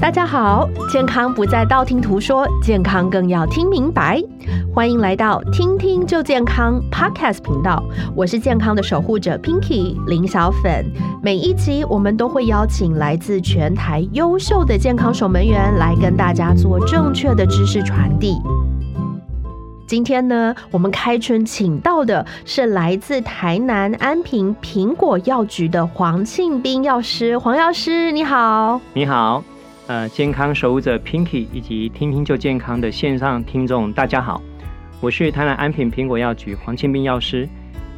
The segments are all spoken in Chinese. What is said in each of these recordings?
大家好，健康不再道听途说，健康更要听明白。欢迎来到听听就健康 Podcast 频道，我是健康的守护者 Pinky 林小粉。每一集我们都会邀请来自全台优秀的健康守门员来跟大家做正确的知识传递。今天呢，我们开春请到的是来自台南安平苹果药局的黄庆斌药师。黄药师，你好。你好，呃，健康守护者 Pinky 以及听听就健康的线上听众，大家好，我是台南安平苹果药局黄庆斌药师。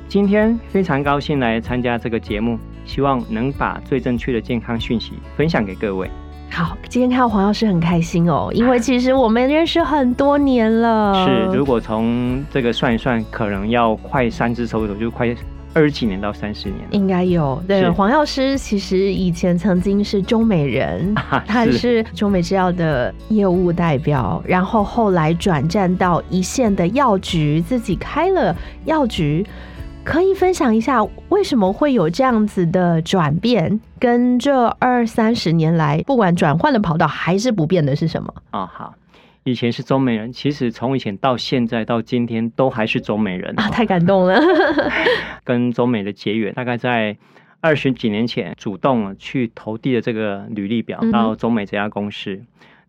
今天非常高兴来参加这个节目，希望能把最正确的健康讯息分享给各位。好，今天看到黄药师很开心哦，因为其实我们认识很多年了。是，如果从这个算一算，可能要快三只手指头，就快二十几年到三十年。应该有对黄药师，其实以前曾经是中美人，他是是中美制药的业务代表，然后后来转战到一线的药局，自己开了药局。可以分享一下为什么会有这样子的转变，跟这二三十年来，不管转换的跑道还是不变的是什么？哦，好，以前是中美人，其实从以前到现在到今天都还是中美人啊，太感动了！跟中美的结缘，大概在二十几年前主动去投递的这个履历表到中美这家公司。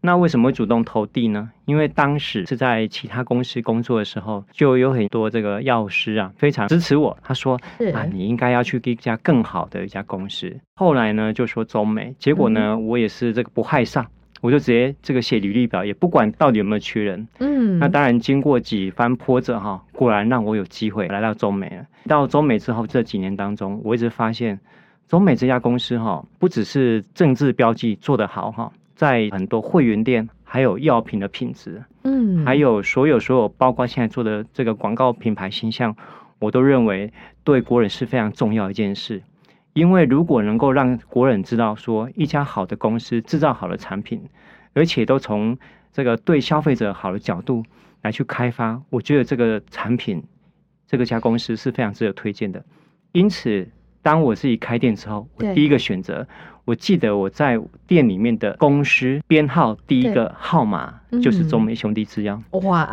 那为什么会主动投递呢？因为当时是在其他公司工作的时候，就有很多这个药师啊，非常支持我。他说啊，你应该要去一家更好的一家公司。后来呢，就说中美，结果呢，嗯我也是这个不害臊，我就直接这个写履历表，也不管到底有没有缺人。嗯，那当然，经过几番波折哈，果然让我有机会来到中美了。到中美之后，这几年当中，我一直发现中美这家公司哈，不只是政治标记做得好哈，在很多会员店，还有药品的品质，嗯还有所有所有，包括现在做的这个广告品牌形象，我都认为对国人是非常重要的一件事。因为如果能够让国人知道说一家好的公司制造好的产品，而且都从这个对消费者好的角度来去开发，我觉得这个产品这个家公司是非常值得推荐的。因此，当我自己开店之后，我第一个选择，我记得我在店里面的公司编号第一个号码就是中美兄弟制药。哇，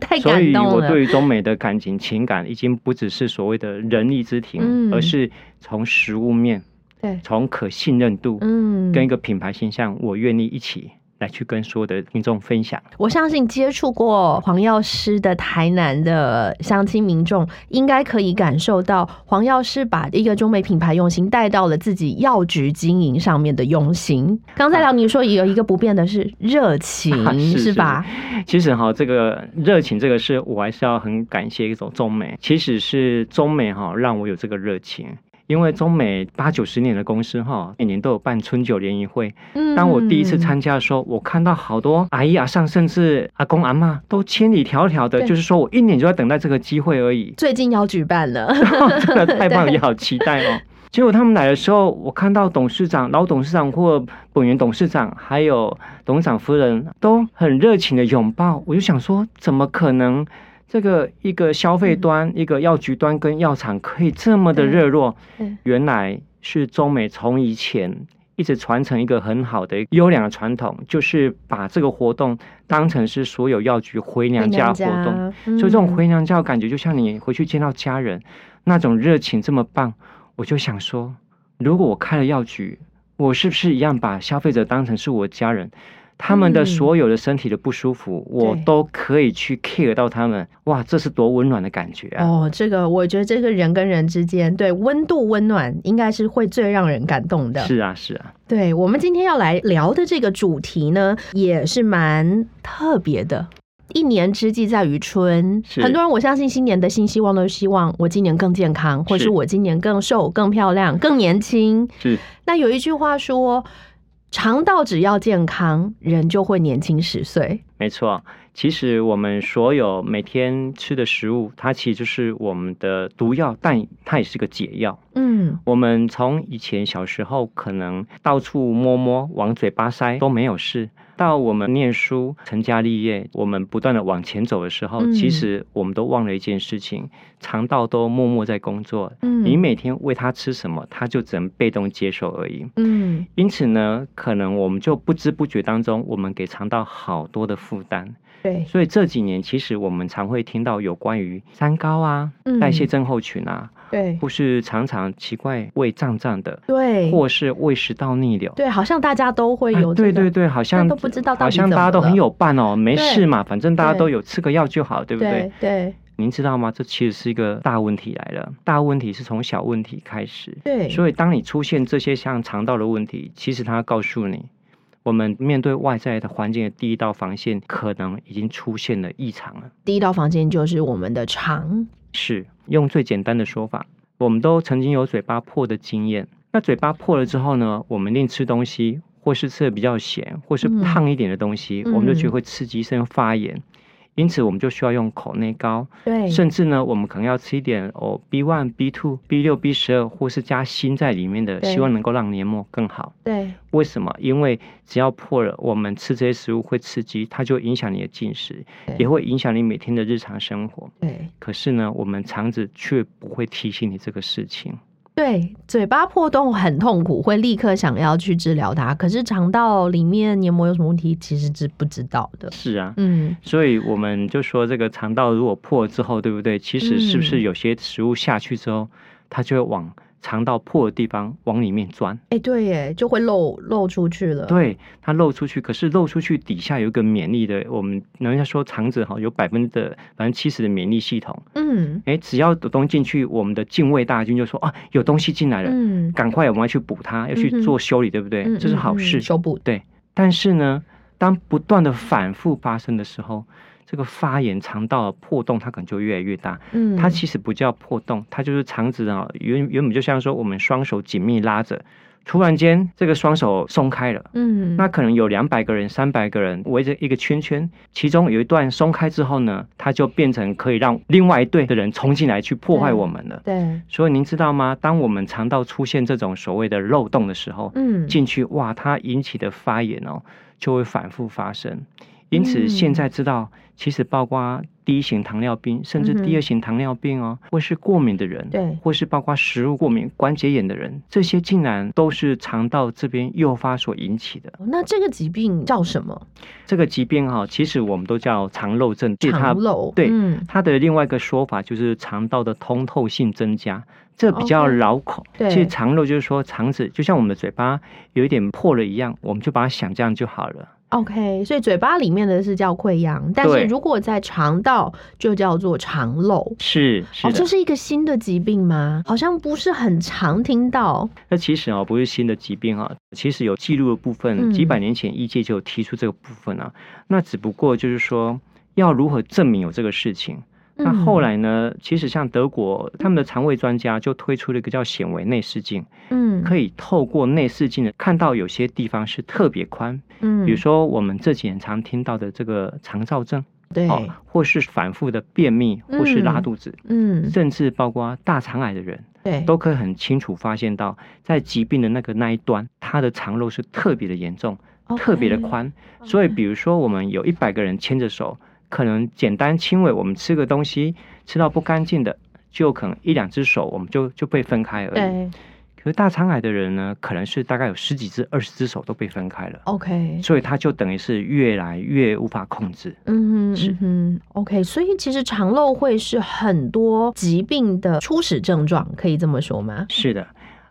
太所以，感动了。我对于中美的感情情感已经不只是所谓的人力之庭，嗯而是从实物面、对，从可信任度、嗯，跟一个品牌形象，我愿意一起来去跟所有的听众分享。我相信接触过黄药师的台南的乡亲民众，应该可以感受到黄药师把一个中美品牌用心带到了自己药局经营上面的用心。刚才聊你说有一个不变的是热情，是是吧？其实哈，这个热情这个事，我还是要很感谢一种中美。其实是中美哈让我有这个热情。因为中美八九十年的公司哈，每年都有办春酒联谊会，嗯当我第一次参加的时候，我看到好多阿姨阿上，甚至阿公阿妈都千里迢迢的，就是说我一年就在等待这个机会而已。最近要举办了，真的太棒了，也好期待哦。结果他们来的时候，我看到董事长、老董事长或本源董事长，还有董事长夫人都很热情的拥抱，我就想说，怎么可能？这个一个消费端、一个药局端跟药厂可以这么的热络，原来是中美从以前一直传承一个很好的优良的传统，就是把这个活动当成是所有药局回娘家活动。动所以这种回娘家的感觉，就像你回去见到家人那种热情这么棒，我就想说，如果我开了药局，我是不是一样把消费者当成是我家人？他们的嗯所有的身体的不舒服，我都可以去 care 到他们。哇，这是多温暖的感觉啊！哦，这个我觉得这个人跟人之间对温度温暖，应该是会最让人感动的。是啊，是啊，对我们今天要来聊的这个主题呢，也是蛮特别的。一年之计在于春，很多人我相信新年的新希望都是希望我今年更健康，或是是我今年更瘦、更漂亮、更年轻。是那有一句话说，肠道只要健康，人就会年轻十岁。没错。其实我们所有每天吃的食物，它其实就是我们的毒药，但它也是个解药。嗯，我们从以前小时候可能到处摸摸、往嘴巴塞都没有事，到我们念书、成家立业，我们不断的往前走的时候，嗯其实我们都忘了一件事情：肠道都默默在工作。嗯你每天喂它吃什么，它就只能被动接受而已。嗯因此呢，可能我们就不知不觉当中，我们给肠道好多的负担。对，所以这几年，其实我们常会听到有关于三高啊、嗯代谢症候群啊，对或是常常奇怪胃胀胀的，对或是胃食道逆流。对，好像大家都会有啊这个、对对对，好像都不知道好像大家都很有伴哦，没事嘛，反正大家都有吃个药就好，对不对？对对您知道吗？这其实是一个大问题来了，大问题是从小问题开始。对，所以，当你出现这些像肠道的问题，其实它告诉你，我们面对外在的环境的第一道防线可能已经出现了异常了。第一道防线就是我们的肠，是用最简单的说法，我们都曾经有嘴巴破的经验。那嘴巴破了之后呢，我们一定吃东西，或是吃的比较咸，或是嗯烫一点的东西，嗯我们就觉得会刺激生发炎。因此，我们就需要用口内膏，对，甚至呢，我们可能要吃一点哦 B one、B two、B 六、B 十二，或是加锌在里面的，希望能够让黏膜更好。对为什么？因为只要破了，我们吃这些食物会刺激，它就影响你的进食，也会影响你每天的日常生活。对可是呢，我们肠子却不会提醒你这个事情。对，嘴巴破洞很痛苦，会立刻想要去治疗它。可是肠道里面黏膜有什么问题，其实是不知道的。是啊，嗯，所以我们就说，这个肠道如果破了之后，对不对？其实是不是嗯有些食物下去之后，它就会往肠到破的地方往里面钻？哎，对耶，就会漏漏出去了。对，它漏出去，可是漏出去底下有一个免疫的，我们人家说肠子哈有百分的百分之七十的免疫系统。嗯哎，只要有东西进去，我们的敬畏大军就说啊，有东西进来了，嗯，赶快我们要去补它，要去做修理，对不对？嗯这是好事。修补。对，但是呢，当不断的反复发生的时候，这个发炎肠道的破洞它可能就越来越大。嗯，它其实不叫破洞，它就是肠子啊，原原本就像说我们双手紧密拉着，突然间这个双手松开了。嗯，那可能有两百个人、三百个人围着一个圈圈，其中有一段松开之后呢，它就变成可以让另外一队的人冲进来去破坏我们了。对，所以您知道吗？当我们肠道出现这种所谓的漏洞的时候，嗯，进去，哇，它引起的发炎哦，就会反复发生。因此，嗯现在知道，其实包括第一型糖尿病，甚至第二型糖尿病哦，或是过敏的人，对或是包括食物过敏、关节炎的人，这些竟然都是肠道这边诱发所引起的。那这个疾病叫什么？这个疾病哈、其实我们都叫肠漏症，肠漏。对嗯，它的另外一个说法就是肠道的通透性增加，这比较绕口。对其实肠漏就是说肠子就像我们的嘴巴有一点破了一样，我们就把它想这样就好了。OK，所以嘴巴里面的是叫溃疡，但是如果在肠道就叫做肠漏。哦，是是的，这是一个新的疾病吗？好像不是很常听到。那其实哦，不是新的疾病啊，其实有记录的部分，嗯几百年前医界就有提出这个部分啊。那只不过就是说，要如何证明有这个事情？那嗯后来呢？其实像德国他们的肠胃专家就推出了一个叫显微内视镜，嗯，可以透过内视镜的看到有些地方是特别宽，嗯，比如说我们这几年常听到的这个肠燥症，对，哦，或是反复的便秘，或是拉嗯肚子，嗯，甚至包括大肠癌的人，对，都可以很清楚发现到，在疾病的那个那一端，它的肠漏是特别的严重，特别的宽。所以，比如说我们有一百个人牵着手，可能简单轻微，我们吃个东西吃到不干净的，就可能一两只手我们就就被分开而已。对可是大肠癌的人呢，可能是大概有十几只、二十只手都被分开了。，OK，所以他就等于是越来越无法控制。嗯哼是嗯哼，OK，所以其实肠漏会是很多疾病的初始症状，可以这么说吗？是的，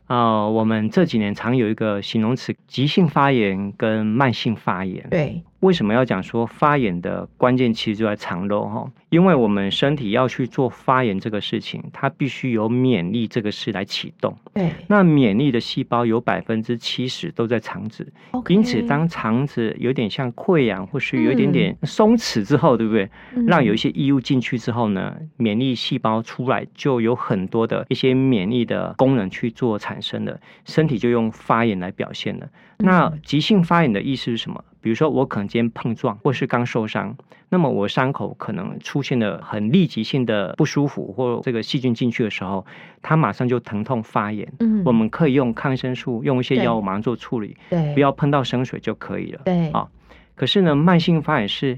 呃，我们这几年常有一个形容词：急性发炎跟慢性发炎。对，为什么要讲说发炎的关键其实就在肠漏哈？因为我们身体要去做发炎这个事情，它必须有免疫这个事来启动。对那免疫的细胞有百分之七十都在肠子因此当肠子有点像溃疡或是有一点点松弛之后，对不对？嗯让有一些异物进去之后呢，免疫细胞出来就有很多的一些免疫的功能去做产生的，身体就用发炎来表现了。那嗯急性发炎的意思是什么？比如说我可能今天碰撞或是刚受伤，那么我伤口可能出现了很立即性的不舒服，或这个细菌进去的时候，它马上就疼痛发炎。嗯。我们可以用抗生素，用一些对。药物马上做处理，对。不要碰到生水就可以了。对。好可是呢，慢性发炎是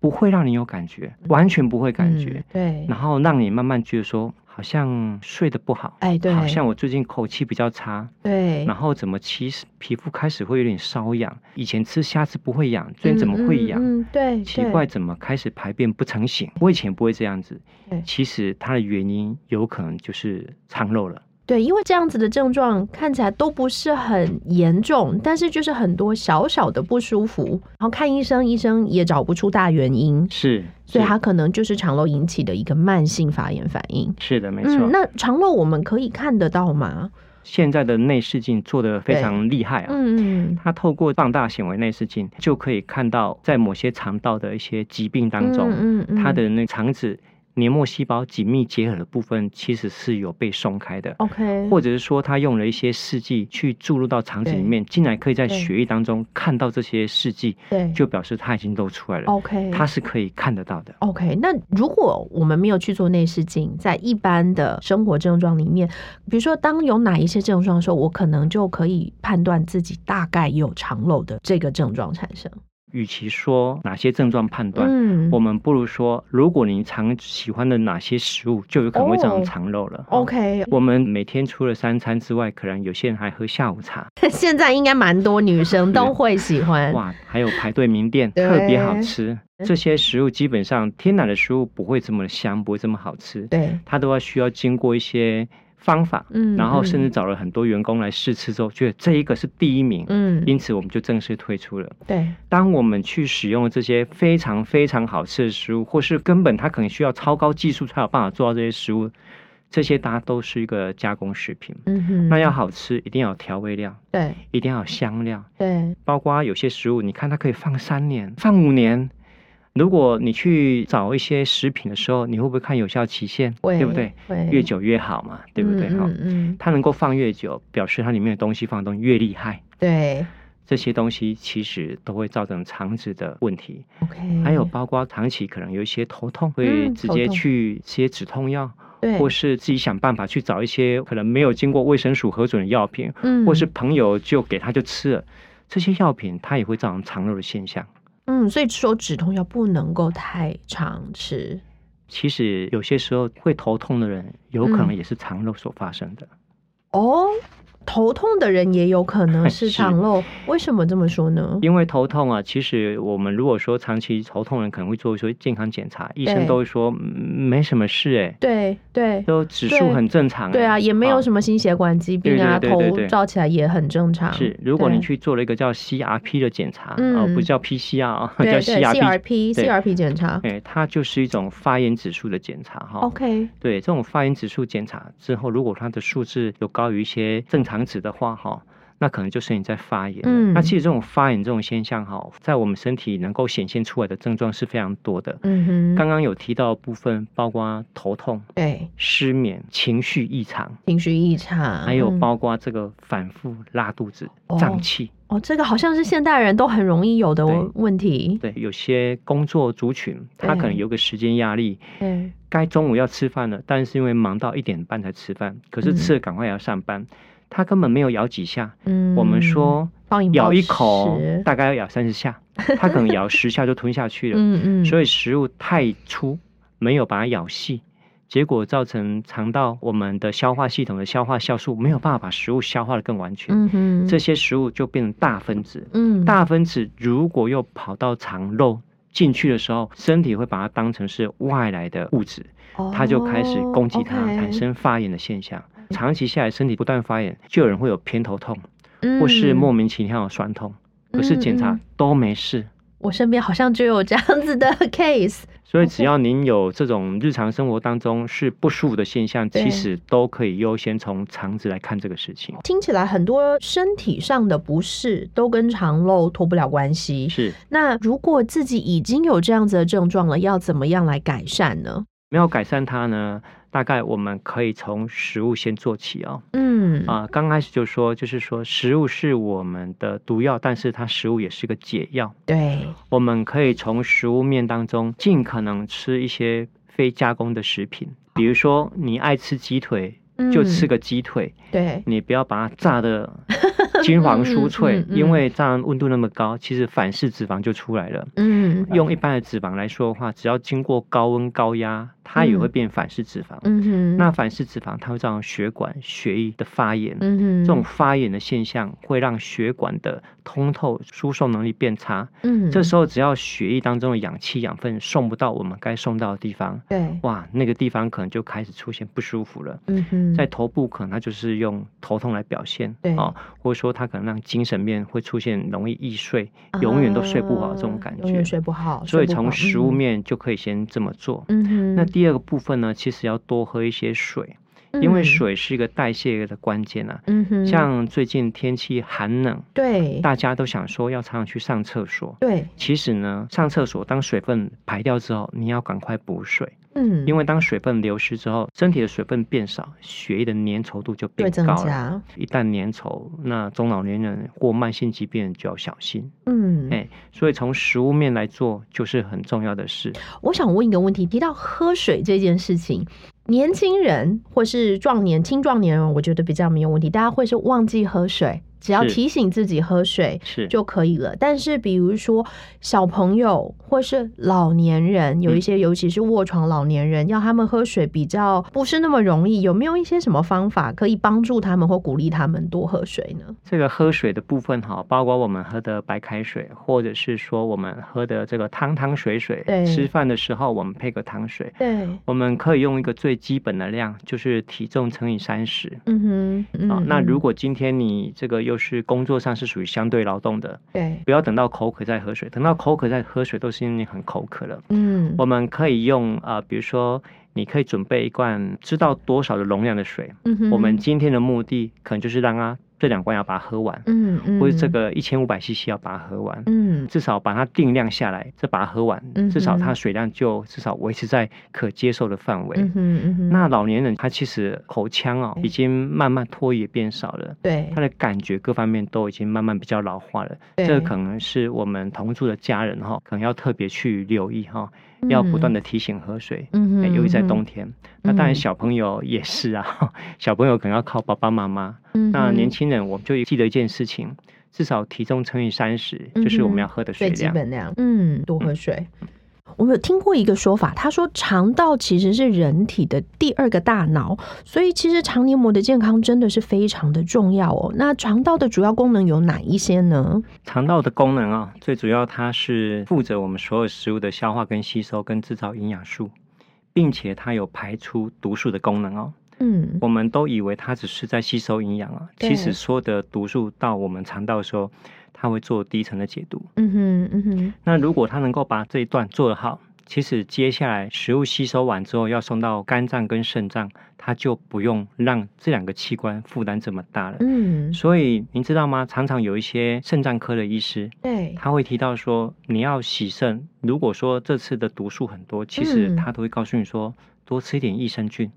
不会让你有感觉，完全不会感觉，嗯对，然后让你慢慢觉得说，好像睡得不好，哎对，好像我最近口气比较差，对，然后怎么其实皮肤开始会有点瘙痒，以前吃虾子不会痒，最近怎么会痒？嗯，嗯嗯对，奇怪，，怎么开始排便不成形？我以前不会这样子对，其实它的原因有可能就是肠漏了。对，因为这样子的症状看起来都不是很严重，但是就是很多小小的不舒服，然后看医生，医生也找不出大原因，是，所以它可能就是肠漏引起的一个慢性发炎反应。是的，没错。嗯，那肠漏我们可以看得到吗？现在的内视镜做的非常厉害啊。嗯嗯它透过放大显微内视镜，就可以看到在某些肠道的一些疾病当中，嗯嗯它的那肠子黏膜细胞紧密结合的部分其实是有被松开的，OK，或者是说他用了一些试剂去注入到肠子里面，竟然可以在血液当中看到这些试剂，对，就表示它已经露出来了，OK，它是可以看得到的。OK，那如果我们没有去做内视镜，在一般的生活症状里面，比如说当有哪一些症状的时候，我可能就可以判断自己大概有肠漏的这个症状产生。与其说哪些症状判断，嗯我们不如说，如果你常喜欢的哪些食物，就有可能会造哦成肠漏了。OK，我们每天除了三餐之外，可能有些人还喝下午茶，现在应该蛮多女生都会喜欢。哇，还有排队名店，特别好吃。这些食物基本上天然的食物不会这么香，不会这么好吃，对，它都要需要经过一些方法，嗯然后甚至嗯找了很多员工来试吃之后，觉得这一个是第一名，嗯，因此我们就正式推出了。对，当我们去使用这些非常非常好吃的食物，或是根本它可能需要超高技术才有办法做到这些食物，这些大家都是一个加工食品。嗯哼，那要好吃，一定要有调味料，对一定要有香料，对，包括有些食物，你看它可以放三年、放五年。如果你去找一些食品的时候，你会不会看有效期限？会对不对？会越久越好嘛，对不对？哈、嗯嗯，它能够放越久，表示它里面的东西放的东西越厉害。对这些东西其实都会造成肠子的问题。，OK，还有包括长期可能有一些头痛，会直接去吃些止痛药，对，或是自己想办法去找一些可能没有经过卫生署核准的药品，嗯或是朋友就给他就吃了。这些药品它也会造成肠漏的现象。嗯，所以说止痛药不能够太常吃。其实有些时候会头痛的人，有可嗯能也是肠漏所发生的。哦，头痛的人也有可能 是是肠漏，为什么这么说呢？因为头痛啊，其实我们如果说长期头痛人可能会做一些健康检查，医生都会说、嗯没什么事哎、对对都指数很正常、欸。对啊，也没有。什么心血管疾病啊，头照起来也很正常。是，如果你去做了一个叫 CRP 的检查，嗯哦，不叫 PCR 啊，叫 CRP，CRP 检查哎，它就是一种发炎指数的检查哈。，OK，对，这种发炎指数检查之后，如果它的数字有高于一些正常值的话，哈，那可能就是你在发炎。嗯。那其实这种发炎这种现象，哈，在我们身体能够显现出来的症状是非常多的。嗯哼，刚刚有提到的部分，包括头痛、对。失眠、情绪异常，情绪异常，还有嗯。包括这个反复拉肚子、哦。胀气。哦，这个好像是现代人都很容易有的对。问题。对，有些工作族群，他可能有个时间压力，对，该中午要吃饭了，但是因为忙到一点半才吃饭，可是嗯吃了赶快也要上班，他根本没有咬几下。嗯，我们说咬一口大概要咬三十下，它可能咬十下就吞下去了。嗯嗯，所以以食物太粗，没有把它咬细，结果造成肠道我们的消化系统的消化酵素没有办法把食物消化的更完全，嗯，这些食物就变成大分子。嗯大分子如果又跑到肠肉进去的时候，身体会把它当成是外来的物质，它就开始攻击它，哦产生发炎的现象。长期下来，身体不断发炎，就有人会有偏头痛，嗯或是莫名其妙的酸痛，可是检查都没事。我身边好像就有这样子的 case。所以，只要您有这种日常生活当中是不舒服的现象，其实都可以优先从肠子来看这个事情。听起来很多身体上的不适都跟肠漏脱不了关系。是那如果自己已经有这样子的症状了，要怎么样来改善呢？没有改善它呢？大概我们可以从食物先做起哦。嗯啊，刚开始就说，就是说食物是我们的毒药，但是它食物也是个解药。对，我们可以从食物面当中尽可能吃一些非加工的食品，比如说你爱吃鸡腿，就吃嗯个鸡腿，对，你不要把它炸的 金黄酥脆嗯嗯，嗯因为这样温度那么高，其实反式脂肪就出来了。嗯用一般的脂肪来说的话，只要经过高温高压，它也会变反式脂肪。嗯哼，那反式脂肪它会造成血管、血液的发炎，嗯哼，这种发炎的现象会让血管的通透、输送能力变差。嗯，这时候只要血液当中的氧气、养分送不到我们该送到的地方，对，哇，那个地方可能就开始出现不舒服了。嗯哼，在头部可能它就是用头痛来表现，对哦，或者说它可能让精神面会出现容易易睡，永远都睡不好这种感啊永远觉。睡不好，所以从食物，面就可以先这么做。嗯哼，那第二个部分呢，其实要多喝一些水，因为嗯，水是一个代谢的关键啊。嗯哼，像最近天气寒冷，对。大家都想说要常常去上厕所。对，其实呢，上厕所当水分排掉之后，你要赶快补水，嗯，因为当水分流失之后，身体的水分变少，血液的粘稠度就变高了。加，一旦粘稠，那中老年人或慢性疾病就要小心。嗯，哎、所以从食物面来做，就是很重要的事。我想问一个问题，提到喝水这件事情，年轻人或是壮年、青壮年人，我觉得比较没有问题，大家会是忘记喝水，只要提醒自己喝水是就可以了。但是比如说小朋友或是老年人，有一些尤其是卧床老年人，要他们喝水比较不是那么容易，有没有一些什么方法可以帮助他们或鼓励他们多喝水呢？这个喝水的部分哈，包括我们喝的白开水，或者是说我们喝的这个汤汤水水对，吃饭的时候我们配个汤水，对，我们可以用一个最基本的量，就是体重乘以三十。嗯哼，嗯啊，那嗯如果今天你这个又是工作上是属于相对劳动的，对，不要等到口渴再喝水，等到口渴再喝水都是因为你很口渴了。嗯，我们可以用啊、呃比如说你可以准备一罐知道多少的容量的水，嗯哼。我们今天的目的可能就是让它这两罐要把它喝完，嗯嗯，或者这个一千五百 CC 要把它喝完。嗯至少把它定量下来，再把它喝完，嗯至少它水量就至少维持在可接受的范围。嗯哼嗯，那老年人他其实口腔哦，已经慢慢唾液变少了，对他的感觉各方面都已经慢慢比较老化了。对这个可能是我们同住的家人哈、可能要特别去留意哈、要不断的提醒喝水。嗯哼，哎尤其在冬天，那当然嗯小朋友也是啊，小朋友可能要靠爸爸妈妈。嗯那年轻人我们就记得一件事情，至少体重乘以三十，就是我们要喝的水最基量。本量，嗯，多喝水。我们有听过一个说法，他说肠道其实是人体的第二个大脑，所以其实肠黏膜的健康真的是非常的重要哦。那肠道的主要功能有哪一些呢？肠道的功能啊，最主要它是负责我们所有食物的消化跟吸收，跟制造营养素，并且它有排出毒素的功能哦。嗯我们都以为它只是在吸收营养啊，其实所有的毒素到我们肠道的时候，它会做第一层的解毒。嗯哼嗯哼，那如果他能够把这一段做得好，其实接下来食物吸收完之后要送到肝脏跟肾脏，它就不用让这两个器官负担这么大了。嗯，所以您知道吗？常常有一些肾脏科的医师，对，他会提到说，你要洗肾，如果说这次的毒素很多，其实嗯他都会告诉你说，多吃一点益生菌，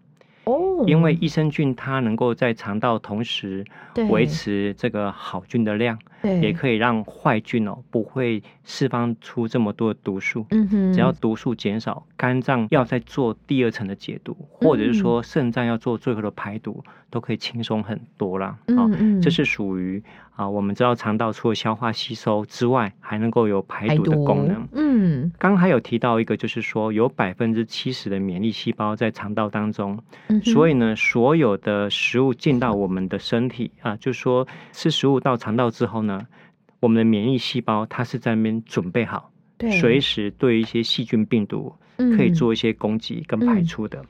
哦，因为益生菌它能够在肠道同时对。维持这个好菌的量，对。也可以让坏菌哦不会释放出这么多的毒素。嗯哼，只要毒素减少，肝脏要再做第二层的解毒，或者是说肾脏要做最后的排毒，都可以轻松很多啦。啊嗯嗯，这是属于啊，我们知道肠道除了消化吸收之外，还能够有排毒的功能。嗯。刚刚还有提到一个，就是说有百分之七十的免疫细胞在肠道当中，嗯哼，所以呢，所有的食物进到我们的身体啊，就是说吃食物到肠道之后呢，我们的免疫细胞它是在那边准备好，对。随时对一些细菌病毒可以嗯做一些攻击跟排出的。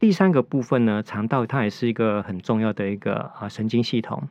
第三个部分呢，肠道它也是一个很重要的一个啊神经系统，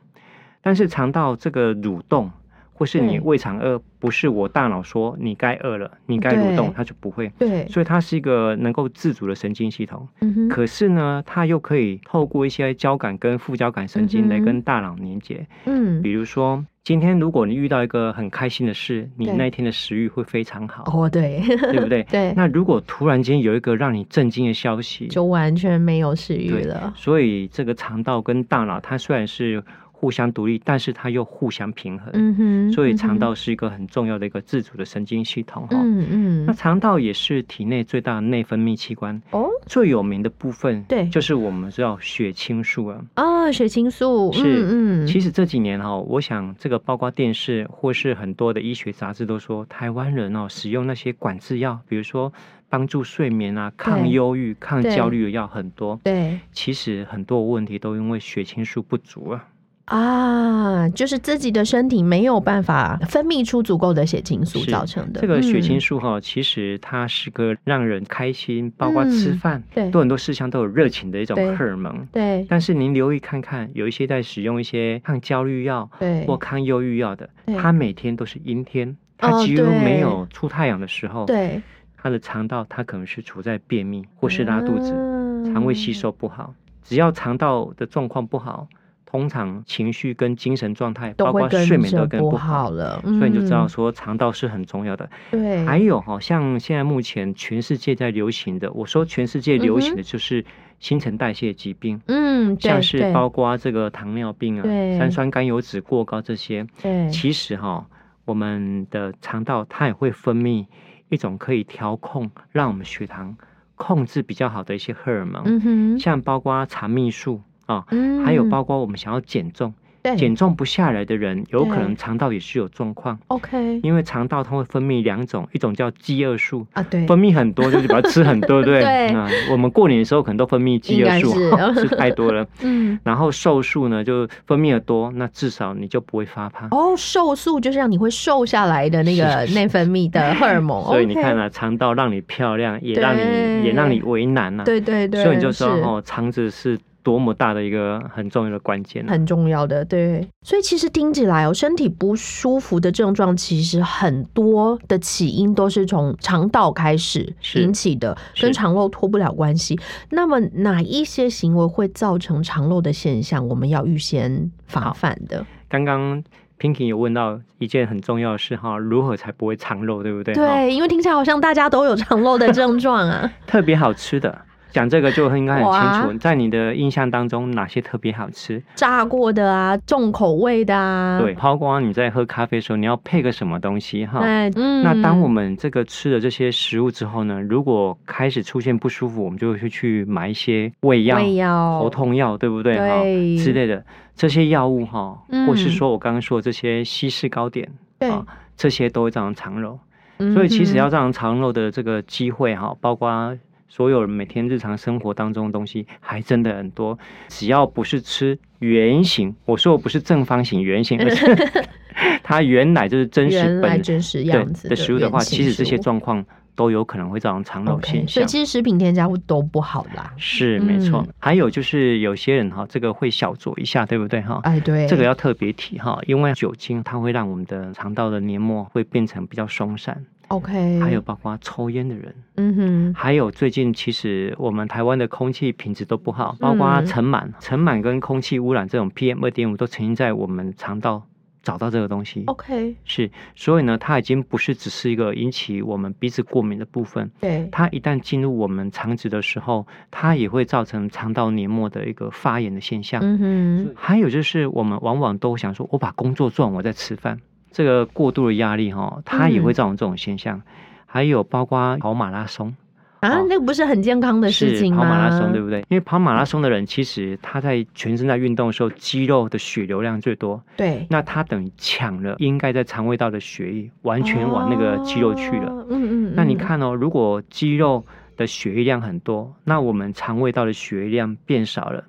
但是肠道这个蠕动或是你胃肠饿，不是我大脑说你该饿了，你该蠕动，它就不会。对，所以它是一个能够自主的神经系统，嗯哼，可是呢，它又可以透过一些交感跟副交感神经来跟大脑连接。嗯，比如说，今天如果你遇到一个很开心的事，你那一天的食欲会非常好，哦对，对不对？对，那如果突然间有一个让你震惊的消息，就完全没有食欲了。所以这个肠道跟大脑，它虽然是互相独立，但是它又互相平衡。嗯哼，所以肠道是一个很重要的一个自主的神经系统哈。嗯嗯，那肠道也是体内最大的内分泌器官，哦最有名的部分对就是我们知道血清素啊。啊，血清素，是嗯嗯，其实这几年哈，我想这个包括电视或是很多的医学杂志都说，台湾人哦使用那些管制药，比如说帮助睡眠啊、抗对忧郁、抗焦虑的药很多。对其实很多问题都因为血清素不足啊。啊，就是自己的身体没有办法分泌出足够的血清素是造成的。这个血清嗯素哈，其实它是个让人开心，包括吃嗯饭，对对很多事项都有热情的一种荷尔蒙。对但是您留意看看，有一些在使用一些抗焦虑药对或抗忧郁药的对，他每天都是阴天，他哦几乎没有出太阳的时候，对，他的肠道他可能是处在便秘或是拉肚子，嗯肠胃吸收不好。只要肠道的状况不好，通常情绪跟精神状态，包括睡眠都跟不好。好了，所以你就知道嗯说肠道是很重要的。对，还有哈，像现在目前全世界在流行的，我说全世界流行的就是新陈代谢疾病，嗯，像是包括这个糖尿病啊、三酸甘油脂过高这些。对其实哈，我们的肠道它也会分泌一种可以调控，让我们血糖控制比较好的一些荷尔蒙，像包括肠泌素啊，嗯还有包括我们想要减重，对减重不下来的人，有可能肠道也是有状况。OK 因为肠道它会分泌两种，一种叫饥饿素，啊，对，分泌很多就是把它吃很多，对不对？对那我们过年的时候可能都分泌饥饿素 吃太多了。嗯，然后瘦素呢，就分泌的多，那至少你就不会发胖。哦，瘦素就是让你会瘦下来的那个内分泌的荷尔蒙，所以你看啊，肠道让你漂亮，也让你也让你为难呐、对对对，所以你就知道哦，肠子是多么大的一个很重要的关键、啊。很重要的，对。所以其实听起来哦，身体不舒服的症状，其实很多的起因都是从肠道开始引起的，跟肠漏脱不了关系。那么哪一些行为会造成肠漏的现象？我们要预先防范的。刚刚 Pinky 有问到一件很重要的事哈，如何才不会肠漏，对不对？哈，对，因为听起来好像大家都有肠漏的症状啊。特别好吃的。讲这个就应该很清楚，在你的印象当中，哪些特别好吃？炸过的啊，重口味的啊，对，包括你在喝咖啡的时候，你要配个什么东西哈？哎，嗯。那当我们这个吃了这些食物之后呢，如果开始出现不舒服，我们就会去买一些胃药、胃药。头痛药，对不对？之类的。这些药物哈，嗯。或是说我刚刚说的这些西式糕点对，啊，这些都会造成肠漏。嗯。所以其实要哼造成肠漏的这个机会哈，包括所有人每天日常生活当中的东西，还真的很多。只要不是吃圆形，我说我不是正方形圆形，而是 它原来就是真实原来本真实样子的食物的话，其实这些状况都有可能会造成肠漏 OK，现象。所以其实食品添加物都不好啦。是没错嗯，还有就是有些人哈，这个会小酌一下，对不对哈？哎，对，这个要特别提哈，因为酒精它会让我们的肠道的黏膜会变成比较松散，OK，还有包括抽烟的人，嗯哼，还有最近其实我们台湾的空气品质都不好，包括嗯尘螨、尘螨跟空气污染这种 PM 二点五都曾经在我们肠道找到这个东西。OK，是，所以呢，它已经不是只是一个引起我们鼻子过敏的部分，对，它一旦进入我们肠子的时候，它也会造成肠道黏膜的一个发炎的现象。嗯哼，还有就是，我们往往都想说，我把工作做完，我再吃饭，这个过度的压力哈，它也会嗯造成这种现象。还有包括跑马拉松，啊，那个不是很健康的事情吗？跑马拉松对不对？因为跑马拉松的人，其实他在全身在运动的时候，肌肉的血流量最多，对，那他等于抢了应该在肠胃道的血液，完全往那个肌肉去了。哦嗯嗯，嗯，那你看哦，如果肌肉的血液量很多，那我们肠胃道的血液量变少了，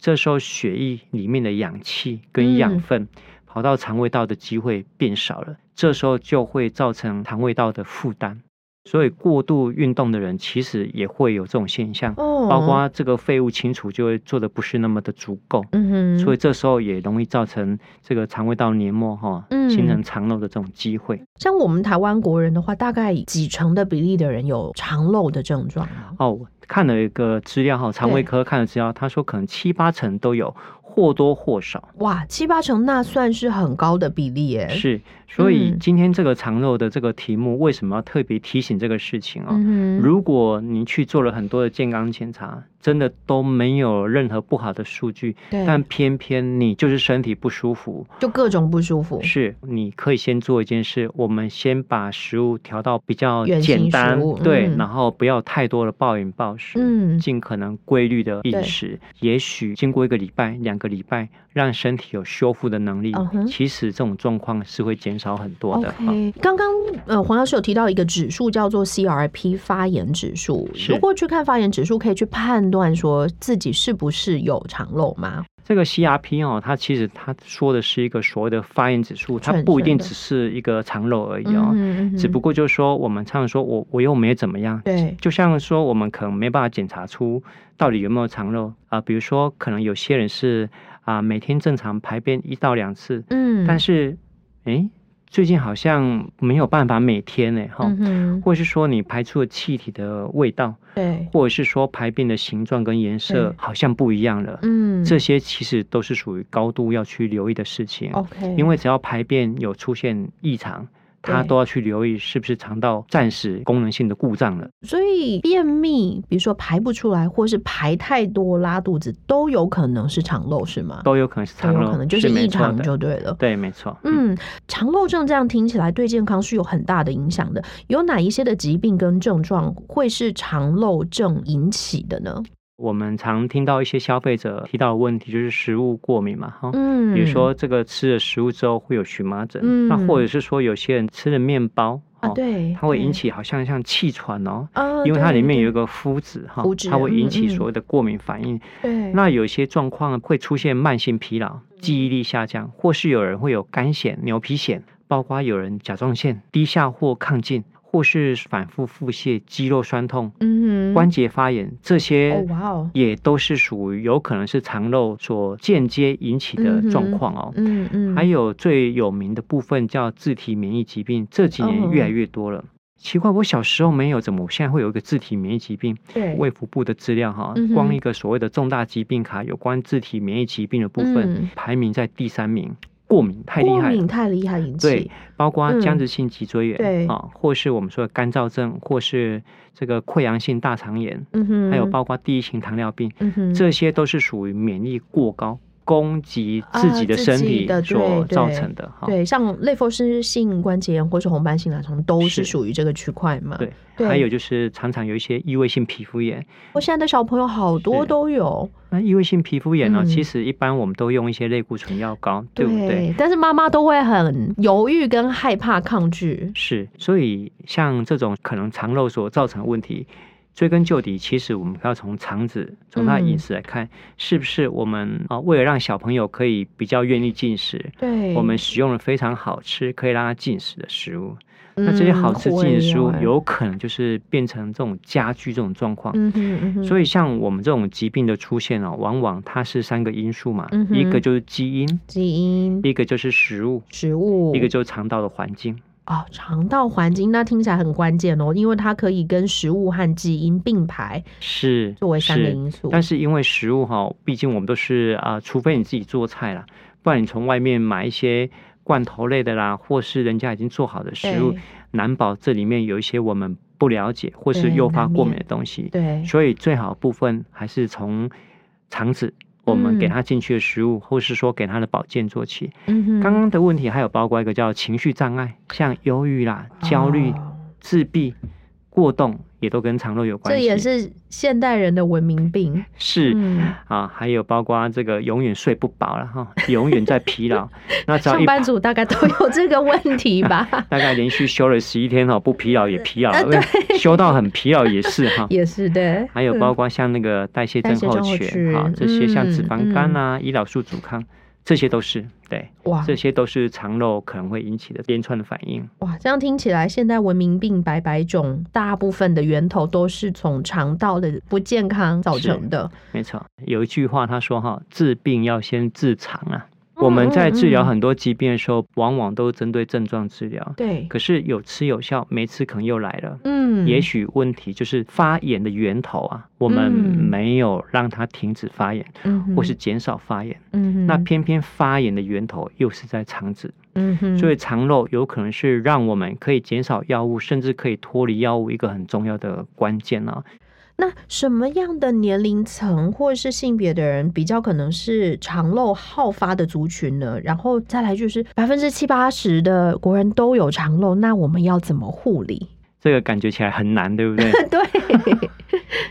这时候血液里面的氧气跟养嗯分跑到肠胃道的机会变少了，这时候就会造成肠胃道的负担。所以过度运动的人其实也会有这种现象，哦，包括这个废物清除就会做的不是那么的足够。嗯哼，所以这时候也容易造成这个肠胃道黏膜哈、嗯形成肠漏的这种机会。像我们台湾国人的话，大概几成的比例的人有肠漏的症状吗？哦，我看了一个资料哈，肠胃科看了资料，他说可能七八成都有，或多或少。哇，七八成那算是很高的比例耶。是，所以嗯今天这个肠漏的这个题目，为什么要特别提醒这个事情啊、嗯，如果您去做了很多的健康检查，真的都没有任何不好的数据，但偏偏你就是身体不舒服，就各种不舒服。是，你可以先做一件事，我们先把食物调到比较简单，对，嗯。然后不要太多的暴饮暴食，嗯。尽可能规律的饮食。也许经过一个礼拜、两个礼拜，让身体有修复的能力其实这种状况是会减少很多的。刚刚呃黄老师有提到一个指数叫做 CRP 发炎指数，是如果去看发炎指数，可以去判断说自己是不是有肠漏吗？这个 CRP 哦，它其实它说的是一个所谓的发炎指数，它不一定只是一个肠漏而已哦。只不过就是说，我们常常说我我又没怎么样，对就像说我们可能没办法检查出到底有没有肠漏啊、比如说可能有些人是啊、每天正常排便一到两次，嗯，但是诶最近好像没有办法每天呢哈，嗯哼，或是说你排出的气体的味道，对，或者是说排便的形状跟颜色好像不一样了，嗯，这些其实都是属于高度要去留意的事情。OK，因为只要排便有出现异常，它对都要去留意是不是肠道暂时功能性的故障了。所以便秘，比如说排不出来，或是排太多拉肚子，都有可能是肠漏，是吗？都有可能是肠漏，有可能就是异常就对了。对，没错。嗯，嗯，肠漏症这样听起来对健康是有很大的影响的。有哪一些的疾病跟症状会是肠漏症引起的呢？我们常听到一些消费者提到的问题，就是食物过敏嘛，哈。嗯，比如说这个吃了食物之后会有荨麻疹，嗯。那或者是说有些人吃了面包啊，哦对，它会引起好像像气喘哦，啊，因为它里面有一个个麸质哈它会引起所谓的过敏反应。对，那有些状况会出现慢性疲劳、记忆力下降，或是有人会有肝癣、牛皮癣，包括有人甲状腺低下或亢进，或是反复腹泻、肌肉酸痛、关节发炎，这哦些哦，也都是属于有可能是肠漏所间接引起的状况哦。嗯嗯，还有最有名的部分叫自体免疫疾病，这几年越来越多了。奇怪，我小时候没有，怎么我现在会有一个自体免疫疾病？对，卫福部的资料哈嗯，光一个所谓的重大疾病卡有关自体免疫疾病的部分，嗯排名在第三名。过敏太厉害过，敏太厉害引起，对，包括嗯。僵直性脊椎炎，对。啊，或是我们说的干燥症，或是这个溃疡性大肠炎，嗯哼，还有包括第一型糖尿病，嗯哼，这些都是属于免疫过高攻击自己的身体所造成的。哈。对，像类风湿性关节炎或是红斑性狼疮都是是属于这个区块嘛。对，对还有就是常常有一些异位性皮肤炎。我现在的小朋友好多都有，那异位性皮肤炎呢、嗯其实一般我们都用一些类固醇药膏，对不对？但是妈妈都会很犹豫跟害怕抗拒。是，所以像这种可能肠漏所造成的问题，追根究底，其实我们要从肠子，从他的饮食来看，是不是我们啊、为了让小朋友可以比较愿意进食，对，我们使用了非常好吃可以让他进食的食物。那这些好吃嗯进食食物有可能就是变成这种加剧这种状况。所以，像我们这种疾病的出现哦，往往它是三个因素嘛，嗯一个就是基因，基因、一个就是食物，食物，一个就是肠道的环境。哦，肠道环境，那听起来很关键哦，因为它可以跟食物和基因并排是作为三个因素。但是因为食物哈，毕竟我们都是啊、除非你自己做菜啦，不然你从外面买一些罐头类的啦，或是人家已经做好的食物，难保这里面有一些我们不了解或是诱发过敏的东西。对，所以最好的部分还是从肠子。我们给嗯。他进去的食物，或是说给他的保健做起。嗯，刚刚的问题还有包括一个叫情绪障碍，像忧郁啦、焦虑、哦。自闭、过动，也都跟肠漏有关系。这也是现代人的文明病。是、嗯啊，还有包括这个永远睡不饱了哈，永远在疲劳。那上班族大概都有这个问题吧？大概连续休了十一天哈，不疲劳也疲劳啊了，休到很疲劳也是哈。也是对，还有包括像那个代谢症候群啊群，这些像脂嗯肪肝啊、胰岛素阻抗，这些都是对，哇这些都是肠漏可能会引起的连串的反应。哇，这样听起来，现代文明病百百种，大部分的源头都是从肠道的不健康造成的。没错，有一句话他说哈，治病要先治肠啊。我们在治疗很多疾病的时候，往往都针对症状治疗，对，可是有吃有效，没吃可能又来了。嗯，也许问题就是发炎的源头啊，我们嗯没有让它停止发炎，嗯或是减少发炎。嗯哼那偏偏发炎的源头又是在肠子，嗯哼，所以肠漏有可能是让我们可以减少药物，甚至可以脱离药物一个很重要的关键啊。那什么样的年龄层或是性别的人比较可能是肠漏好发的族群呢？然后再来就是百分之七八十的国人都有肠漏，那我们要怎么护理？这个感觉起来很难，对不对？对，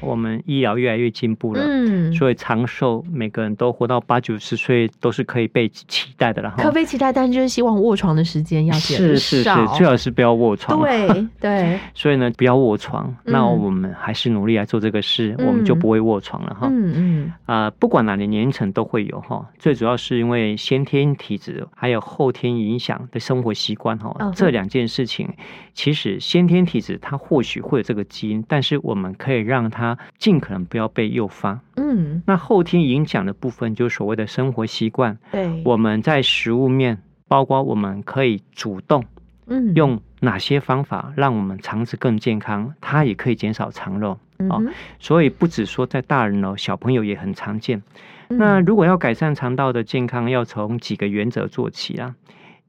我们医疗越来越进步了，嗯，所以长寿每个人都活到八九十岁都是可以被期待的了哈。可被期待，但就是希望卧床的时间要减是是是少，最好是不要卧床。对对，所以呢，不要卧床。那嗯我们还是努力来做这个事，嗯我们就不会卧床了哈。嗯嗯啊、不管哪年年龄层都会有哈，最主要是因为先天体质还有后天影响的生活习惯哈，这两件事情，其实先天体质它或许会有这个基因，但是我们可以让它尽可能不要被诱发。嗯，那后天影响的部分，就是所谓的生活习惯，对，我们在食物面，包括我们可以主动嗯用哪些方法让我们肠子更健康，它也可以减少肠漏。哦嗯所以不止说在大人哦，小朋友也很常见。嗯那如果要改善肠道的健康，要从几个原则做起啊。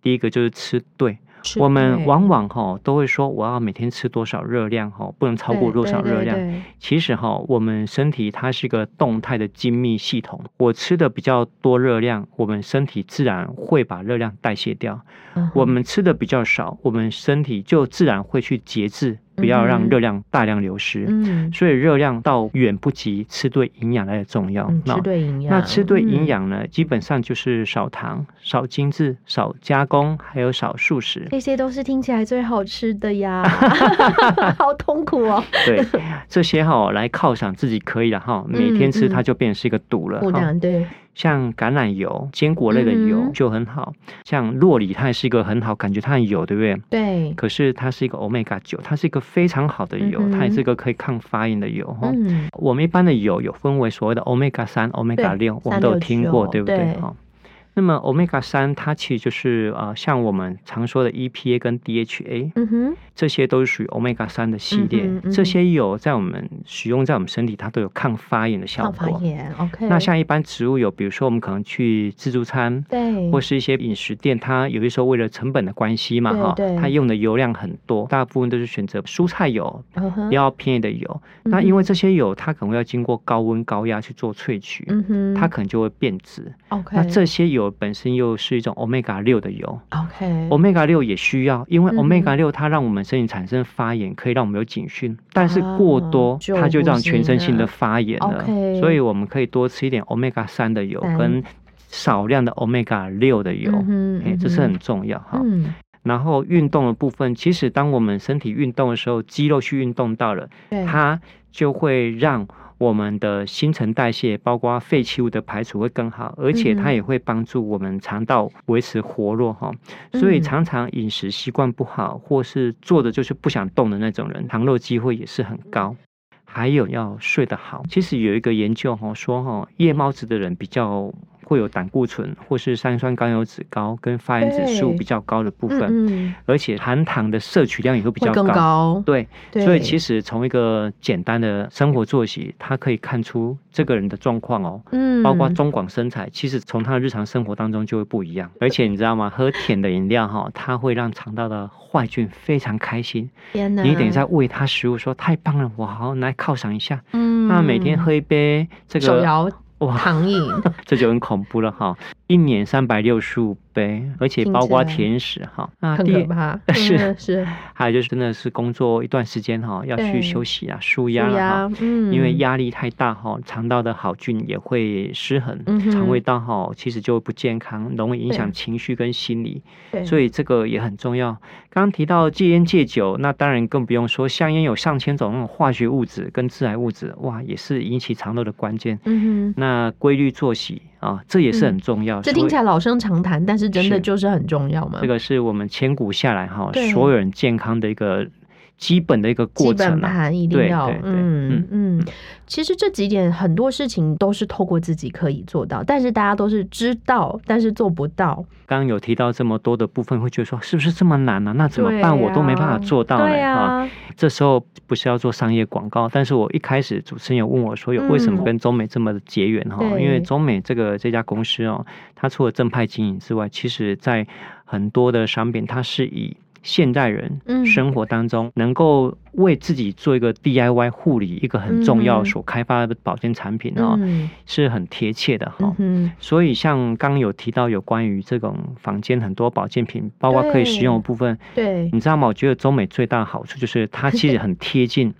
第一个就是吃对，是我们往往哈都会说我要每天吃多少热量哈，不能超过多少热量。其实哈，我们身体它是一个动态的精密系统，我吃的比较多热量，我们身体自然会把热量代谢掉；嗯我们吃的比较少，我们身体就自然会去节制，不要让热量大量流失。嗯所以热量倒远不及吃对营养来的重要。嗯吃对营养，那吃对营嗯养呢，基本上就是少糖、少精致、少加工，还有少素食。这些都是听起来最好吃的呀，好痛苦哦，对，这些哈、来犒赏自己可以了哈，每天吃嗯它就变成是一个毒了对，像橄榄油、坚果类的油嗯就很好，像洛里它也是一个很好，感觉它很油，对不对？对，可是它是一个 omega 九，它是一个非常好的油，嗯它也是一个可以抗发炎的油哈。嗯，我们一般的油有分为所谓的 omega 三、omega 六，我们都有听过，对不对？对哈。那么 omega 三它其实就是啊、呃像我们常说的 EPA 跟 DHA，嗯哼，这些都是属于 omega 三的系列。嗯嗯这些油在我们使用在我们身体，它都有抗发炎的效抗发果。炎，OK，那像一般植物油，比如说我们可能去自助餐，对，或是一些饮食店，它有的时候为了成本的关系嘛，哈它用的油量很多，大部分都是选择蔬菜油，比较便宜的油。那因为这些油，它可能要经过高温高压去做萃取，嗯哼，它可能就会变质。OK，那这些油本身又是一种 omega 六的油。OK，omega 六也需要，因为 omega 六它让我们身体产生发炎，可以让我们有警讯，但是啊过多就它就不让全身性的发炎了。OK 所以我们可以多吃一点 omega 三的油跟少量的 omega 六的油，嗯这是很重要哈。嗯，然后运动的部分，其实当我们身体运动的时候，肌肉去运动到了，它就会让我们的新陈代谢，包括废弃物的排除会更好，而且它嗯也会帮助我们肠道维持活络哈。所以嗯常常饮食习惯不好，或是做的就是不想动的那种人，糖漏机会也是很高。还有要睡得好，其实有一个研究哈说哈，夜猫子的人比较会有胆固醇或是三酸甘油脂高跟发炎指数比较高的部分，嗯嗯而且含糖的摄取量也会比较高。高，对，对，所以其实从一个简单的生活作息，它可以看出这个人的状况哦。嗯，包括中广身材，其实从他的日常生活当中就会不一样。而且你知道吗？喝甜的饮料哈，它会让肠道的坏菌非常开心。你等于在喂它食物，说太棒了，我好来犒赏一下。嗯，那每天喝一杯这个，手摇哇，这就很恐怖了哈。一年三百六十五杯，而且包括甜食哈。那很第可怕，是嗯是 还有就是真的是工作一段时间哈，要去休息啊、舒舒压了哈。嗯，因为压力太大哈，肠道的好菌也会失衡，肠胃道哈其实就不健康，容易影响情绪跟心理，对所以这个也很重要。刚刚提到戒烟戒酒，那当然更不用说，香烟有上千种那种化学物质跟致癌物质，哇，也是引起肠道的关键。嗯哼。那规律作息啊，这也是很重要。这听起来来老生常谈，但是真的就是很重要嘛。这个是我们千古下来哈，所有人健康的一个基本的一个过基本程啊。盘一定要，对对对嗯嗯。其实这几点很多事情都是透过自己可以做到，但是大家都是知道，但是做不到。刚刚有提到这么多的部分，会觉得说是不是这么难呢、那怎么办？对我都没办法做到呢。对哈、啊，这时候不是要做商业广告，但是我一开始主持人有问我说，有为什么嗯跟中美这么的结缘哈、对因为中美这个这家公司哦，它除了正派经营之外，其实在很多的商品它是以现代人嗯。生活当中能够为自己做一个 DIY 护理，一个很重要嗯。所开发的保健产品哦，嗯。是很贴切的哈、嗯，所以像刚刚有提到有关于这种房间很多保健品，包括可以使用的部分，对，你知道吗？我觉得中美最大的好处就是它其实很贴近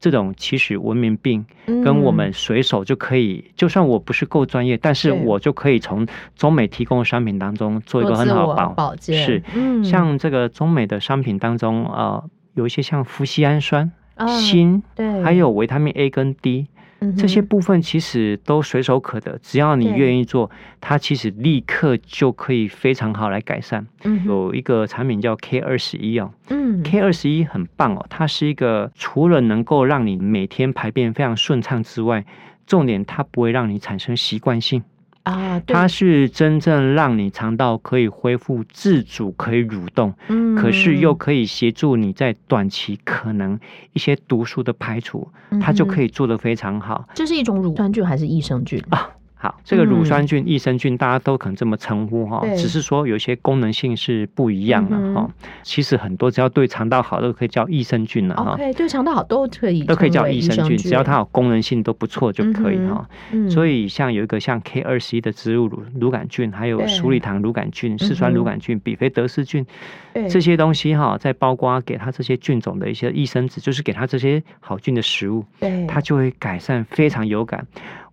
这种其实文明病，跟我们嗯随手就可以，就算我不是够专业，但是我就可以从中美提供的商品当中做一个很好的保保健。是，嗯。像这个中美的商品当中，呃，有一些像富硒氨酸、啊锌，对，还有维他命 A 跟 D。这些部分其实都随手可得，只要你对。愿意做，它其实立刻就可以非常好来改善。嗯有一个产品叫 K 二十一哦嗯，K 二十一很棒哦，它是一个除了能够让你每天排便非常顺畅之外，重点它不会让你产生习惯性，啊，它是真正让你肠道可以恢复自主，可以蠕动，可是又可以协助你在短期可能一些毒素的排除，它就可以，以做得非常好。这是一种乳酸菌还是益生菌？好，这个乳嗯酸菌、益生菌大家都可能这么称呼哈对，只是说有一些功能性是不一样的哈。其实很多只要对肠道好，都可以叫益生菌了哈对肠道好都可以都可以叫益生菌，只要它有功能性都不错就可以哈。嗯所以像有一个像 K 二十一的植物乳乳杆菌，还有鼠李糖乳杆菌、四川乳杆菌、比菲德氏菌对这些东西哈，再包括给它这些菌种的一些益生质，就是给它这些好菌的食物。对它就会改善非常有感。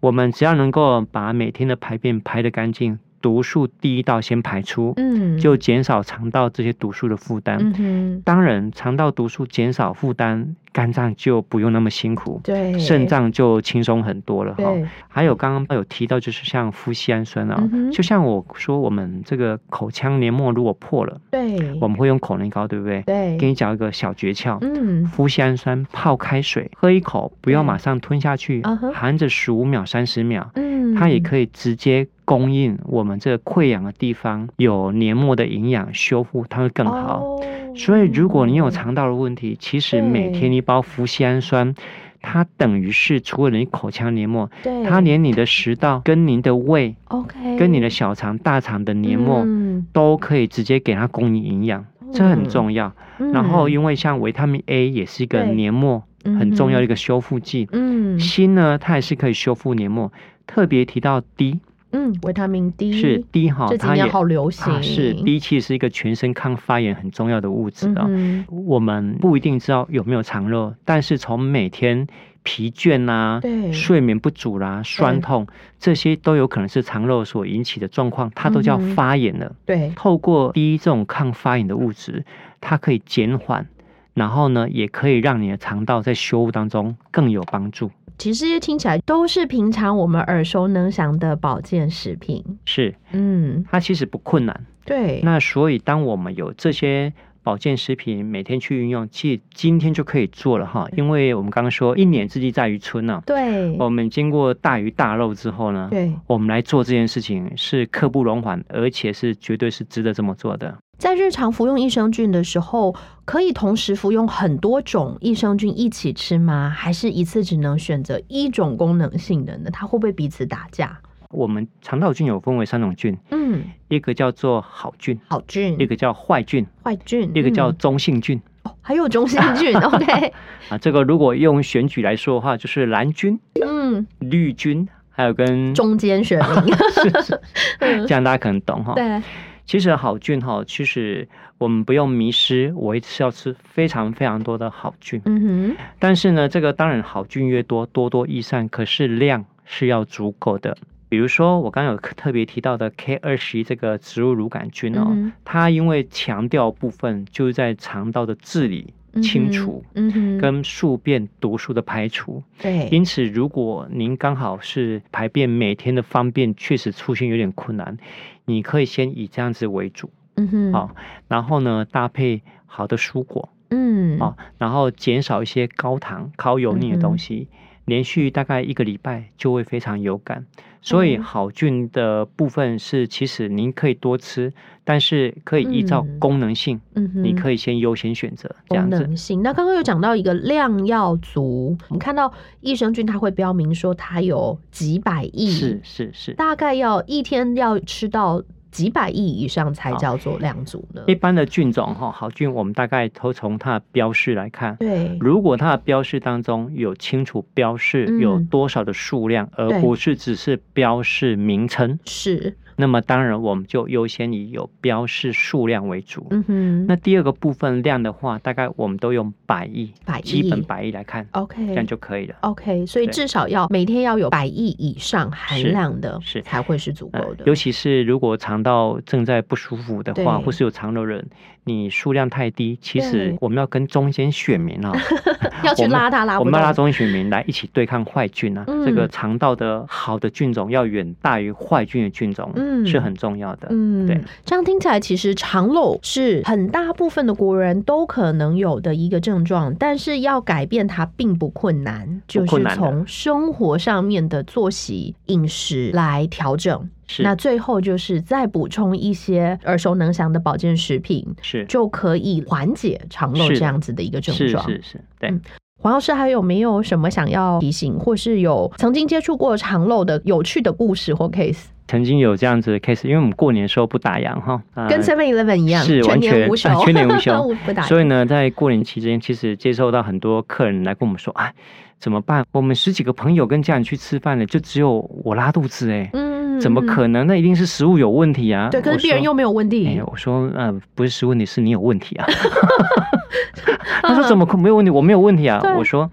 我们只要能够把每天的排便排得干净，毒素第一道先排出，嗯。就减少肠道这些毒素的负担。嗯当然，肠道毒素减少负担，肝脏就不用那么辛苦，对。肾脏就轻松很多了哈。还有刚刚有提到，就是像夫西氨酸啊，嗯就像我说，我们这个口腔黏膜如果破了，对。我们会用口内膏，对不对？对。给你讲一个小诀窍，嗯。夫西氨酸泡开水，喝一口，不要马上吞下去含着十五秒、三十秒，嗯。它也可以直接供应我们这个溃疡的地方有黏膜的营养修复，它会更好。哦。所以，如果你有肠道的问题，其实每天一包氟酰氨酸，它等于是除了你口腔黏膜，对。它连你的食道、跟您的胃、OK 跟你的小肠、大肠的黏膜嗯。都可以直接给它供应营养，这很重要。然后，因为像维他命 A 也是一个黏膜很重要的一个修复剂，嗯。锌呢它也是可以修复黏膜。特别提到 D 嗯维他命 D 是 D 哈这，几它也年好流行啊是 D 其实是一个全身抗发炎很重要的物质啊。嗯我们不一定知道有没有肠漏，但是从每天疲倦啦、对睡眠不足啦、酸痛，这些都有可能是肠漏所引起的状况，它都叫发炎了。对透过 D 这种抗发炎的物质，它可以减缓，然后呢，也可以让你的肠道在修复当中更有帮助。其实这些听起来都是平常我们耳熟能详的保健食品。是，嗯，它其实不困难。对，那所以，当我们有这些保健食品每天去运用，其实今天就可以做了哈。因为我们刚刚说一年之计在于春呢、对，我们经过大鱼大肉之后呢，对，我们来做这件事情是刻不容缓，而且是绝对是值得这么做的。在日常服用益生菌的时候，可以同时服用很多种益生菌一起吃吗？还是一次只能选择一种功能性的呢？它会不会彼此打架？我们肠道菌有分为三种菌，嗯，一个叫做好菌，好菌、一个叫坏菌，坏菌，一个叫嗯中性菌。哦，还有中性菌。OK，啊，这个如果用选举来说的话，就是蓝菌、嗯，绿菌，还有跟中间选民。是 是，嗯这样大家可能懂哈。对，其实好菌哈，其实我们不用迷失，我一次要吃非常非常多的好菌。嗯哼但是呢，这个当然好菌越多，多多益善，可是量是要足够的。比如说，我刚刚有特别提到的 K 二十一这个植物乳杆菌哦，嗯它因为强调部分就是在肠道的治理、哼，清除。嗯哼，跟宿便毒素的排除，对，因此，如果您刚好是排便每天的方便确实出现有点困难，你可以先以这样子为主，嗯哼，好、然后呢搭配好的蔬果，嗯，啊、然后减少一些高糖、高油腻的东西，连续大概一个礼拜就会非常有感。所以哦好菌的部分是，其实您可以多吃，但是可以依照嗯功能性，嗯哼，你可以先优先选择这功样子。能性。那刚刚有讲到一个量要足，我们看到益生菌它会标明说它有几百亿，是是是，大概要一天要吃到几百亿以上才叫做量足呢？一般的菌种哈，好菌我们大概都从它的标示来看。对，如果它的标示当中有清楚标示嗯有多少的数量，而不是只是标示名称，是，那么当然我们就优先以有标示数量为主。嗯哼，那第二个部分量的话，大概我们都用百亿，百亿基本百亿来看，OK，这样就可以了。OK，所以至少要每天要有百亿以上含量的，是才会是足呃够的。尤其是如果肠道正在不舒服的话，或是有肠的人，你数量太低，其实我们要跟中间选民啊，要去拉他拉我们要拉中间选民来一起对抗坏菌啊。嗯这个肠道的好的菌种要远大于坏菌的菌种，嗯是很重要的。嗯，对，这样听起来，其实肠漏是很大部分的国人都可能有的一个症状，但是要改变它并不困难，就是从生活上面的作息、饮食来调整。是那最后就是再补充一些耳熟能详的保健食品，是就可以缓解肠漏这样子的一个症状。是是，对。嗯黄老师还有没有什么想要提醒，或是有曾经接触过肠漏的有趣的故事或 case？曾经有这样子的 case，因为我们过年的时候不打烊哈，呃跟 Seven Eleven 一样，全是完全年无休，啊全年无休不打。所以呢，在过年期间，其实接受到很多客人来跟我们说，哎，怎么办？我们十几个朋友跟家人去吃饭了，就只有我拉肚子哎、嗯，怎么嗯？可能？那一定是食物有问题啊！对，可是病人又没有问题哎，。我说，呃，不是食物问题，是你有问题啊。他说怎么可没有问题？我没有问题啊。我说，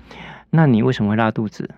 那你为什么会拉肚子？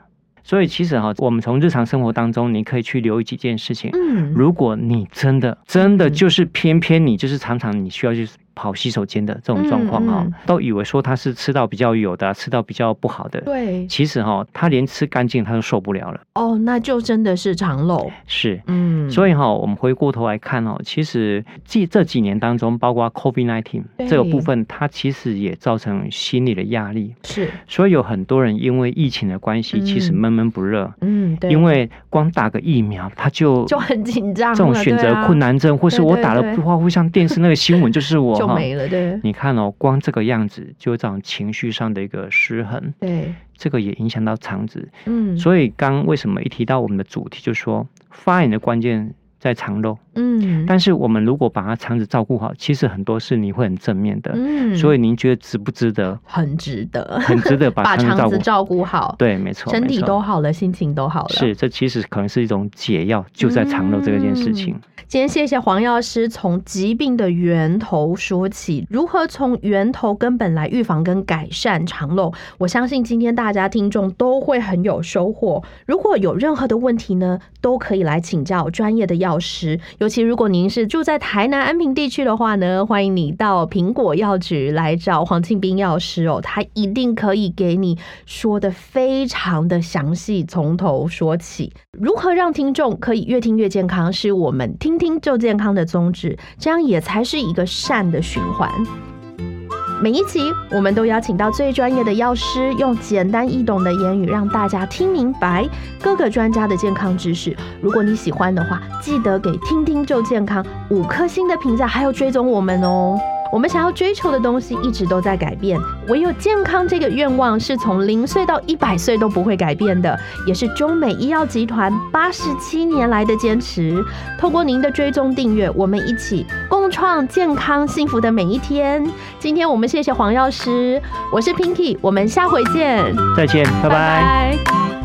所以其实哈，我们从日常生活当中，你可以去留意几件事情。嗯，如果你真的真的嗯就是偏偏你就是常常你需要去跑洗手间的这种状况哈嗯嗯，都以为说他是吃到比较有的啊，吃到比较不好的。对，其实哈，他连吃干净他都受不了了。哦，那就真的是肠漏。是，嗯，所以哈，我们回过头来看哦，其实这这几年当中，包括 COVID 1 9对。这个部分，它其实也造成心理的压力。是，所以有很多人因为疫情的关系，其实嗯闷闷不乐，嗯，对，因为光打个疫苗，他就就很紧张，这种选择困难症，或是我打了不话，会像电视那个新闻，就是我 就没了，对。你看哦，光这个样子就有这种情绪上的一个失衡，对，这个也影响到肠子。嗯，所以刚为什么一提到我们的主题，就说发炎的关键在肠漏。嗯，但是我们如果把它肠子照顾好，其实很多事你会很正面的。嗯，所以您觉得值不值得？很值得，很值得把 把肠子照顾好。肠子照顾好，对，没错，身体都好了，心情都好了，是，这其实可能是一种解药，就在肠漏这件事情。今天谢谢黄药师从疾病的源头说起，如何从源头根本来预防跟改善肠漏。我相信今天大家听众都会很有收获。如果有任何的问题呢，都可以来请教专业的药师。尤其如果您是住在台南安平地区的话呢，欢迎你到苹果药局来找黄庆斌药师哦，他一定可以给你说的非常的详细，从头说起。如何让听众可以越听越健康，是我们听听就健康的宗旨，这样也才是一个善的循环。每一集我们都邀请到最专业的药师，用简单易懂的言语让大家听明白各个专家的健康知识。如果你喜欢的话，记得给“听听就健康”五颗星的评价，还有追踪我们哦。我们想要追求的东西一直都在改变，唯有健康这个愿望是从零岁到一百岁都不会改变的，也是中美医药集团八十七年来的坚持。透过您的追踪订阅，我们一起共创健康幸福的每一天。今天我们谢谢黄药师，我是 Pinky，我们下回见，再见，拜拜拜